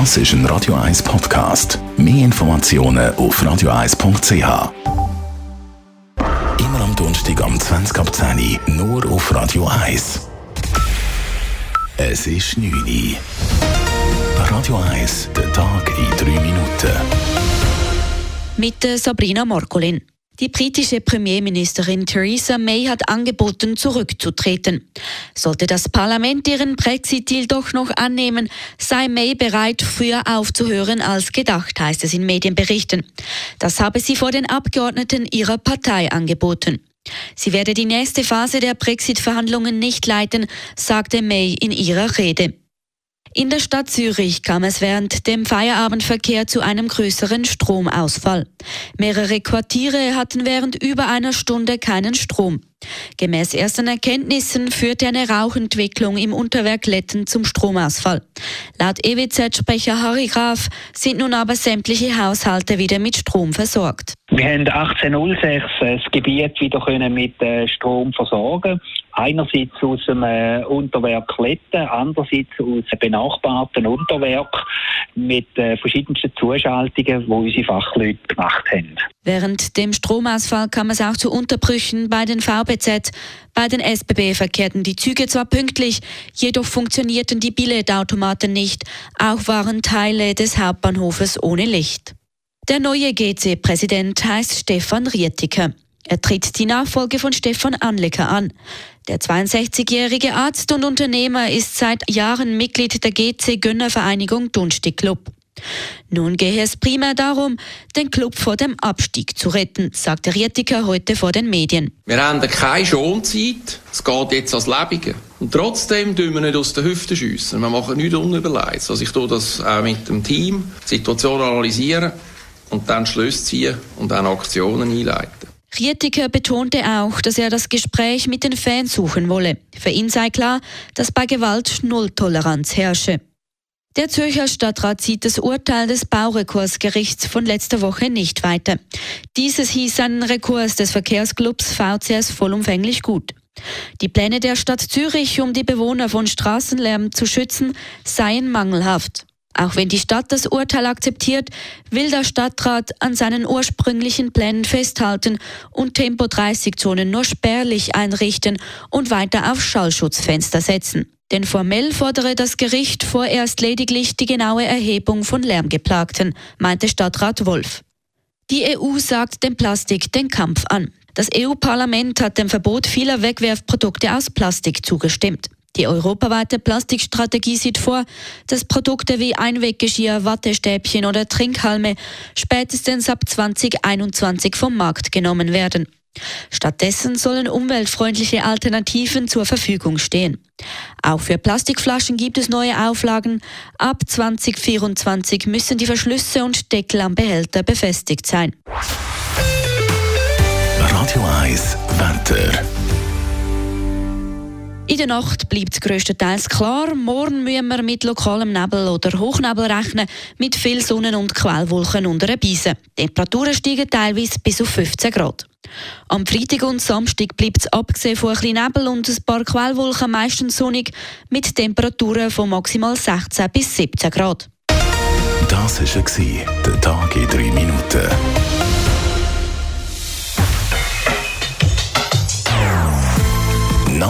Das ist ein Radio 1 Podcast. Mehr Informationen auf radio1.ch. Immer am Donnerstag am 20 ab 10 Uhr, nur auf Radio 1. Es ist 9 Uhr. Radio 1, der Tag in 3 Minuten. Mit Sabrina Markolin. Die britische Premierministerin Theresa May hat angeboten, zurückzutreten. Sollte das Parlament ihren Brexit-Deal doch noch annehmen, sei May bereit, früher aufzuhören als gedacht, heißt es in Medienberichten. Das habe sie vor den Abgeordneten ihrer Partei angeboten. Sie werde die nächste Phase der Brexit-Verhandlungen nicht leiten, sagte May in ihrer Rede. In der Stadt Zürich kam es während dem Feierabendverkehr zu einem größeren Stromausfall. Mehrere Quartiere hatten während über einer Stunde keinen Strom. Gemäß ersten Erkenntnissen führte eine Rauchentwicklung im Unterwerk Letten zum Stromausfall. Laut EWZ-Sprecher Harry Graf sind nun aber sämtliche Haushalte wieder mit Strom versorgt. Wir haben 1806 das Gebiet wieder mit äh, Strom versorgen Einerseits aus dem äh, Unterwerk Letten, andererseits aus einem benachbarten Unterwerk mit äh, verschiedensten Zuschaltungen, die unsere Fachleute gemacht haben. Während dem Stromausfall kam es auch zu Unterbrüchen bei den VBZ. Bei den SBB verkehrten die Züge zwar pünktlich, jedoch funktionierten die Billetautomaten nicht. Auch waren Teile des Hauptbahnhofes ohne Licht. Der neue GC-Präsident heißt Stefan Rietiker. Er tritt die Nachfolge von Stefan Anlecker an. Der 62-jährige Arzt und Unternehmer ist seit Jahren Mitglied der GC Gönnervereinigung Dunstig Club. Nun gehe es primär darum, den Club vor dem Abstieg zu retten, sagte Rietiker heute vor den Medien. Wir haben keine Schonzeit, es geht jetzt als Lebige. Und trotzdem tun wir nicht aus der Hüfte schiessen. Wir machen nichts unüberlegt. Also ich tue das auch mit dem Team, die Situation analysieren und dann Schlüsse ziehen und dann Aktionen einleiten. Rietiker betonte auch, dass er das Gespräch mit den Fans suchen wolle. Für ihn sei klar, dass bei Gewalt Nulltoleranz herrsche. Der Zürcher Stadtrat zieht das Urteil des Baurekursgerichts von letzter Woche nicht weiter. Dieses hieß einen Rekurs des Verkehrsclubs VCS vollumfänglich gut. Die Pläne der Stadt Zürich, um die Bewohner von Straßenlärm zu schützen, seien mangelhaft. Auch wenn die Stadt das Urteil akzeptiert, will der Stadtrat an seinen ursprünglichen Plänen festhalten und Tempo-30-Zonen nur spärlich einrichten und weiter auf Schallschutzfenster setzen. Denn formell fordere das Gericht vorerst lediglich die genaue Erhebung von Lärmgeplagten, meinte Stadtrat Wolf. Die EU sagt dem Plastik den Kampf an. Das EU-Parlament hat dem Verbot vieler Wegwerfprodukte aus Plastik zugestimmt. Die europaweite Plastikstrategie sieht vor, dass Produkte wie Einweggeschirr, Wattestäbchen oder Trinkhalme spätestens ab 2021 vom Markt genommen werden. Stattdessen sollen umweltfreundliche Alternativen zur Verfügung stehen. Auch für Plastikflaschen gibt es neue Auflagen. Ab 2024 müssen die Verschlüsse und Deckel am Behälter befestigt sein. Radio 1 Wetter. In der Nacht bleibt es grösstenteils klar. Morgen müssen wir mit lokalem Nebel oder Hochnebel rechnen, mit viel Sonnen- und Quellwolken unter den Beisen. Temperaturen steigen teilweise bis auf 15 Grad. Am Freitag und Samstag bleibt es abgesehen von ein bisschen Nebel und ein paar Quellwolken meistens sonnig, mit Temperaturen von maximal 16 bis 17 Grad. Das war der Tag in drei Minuten.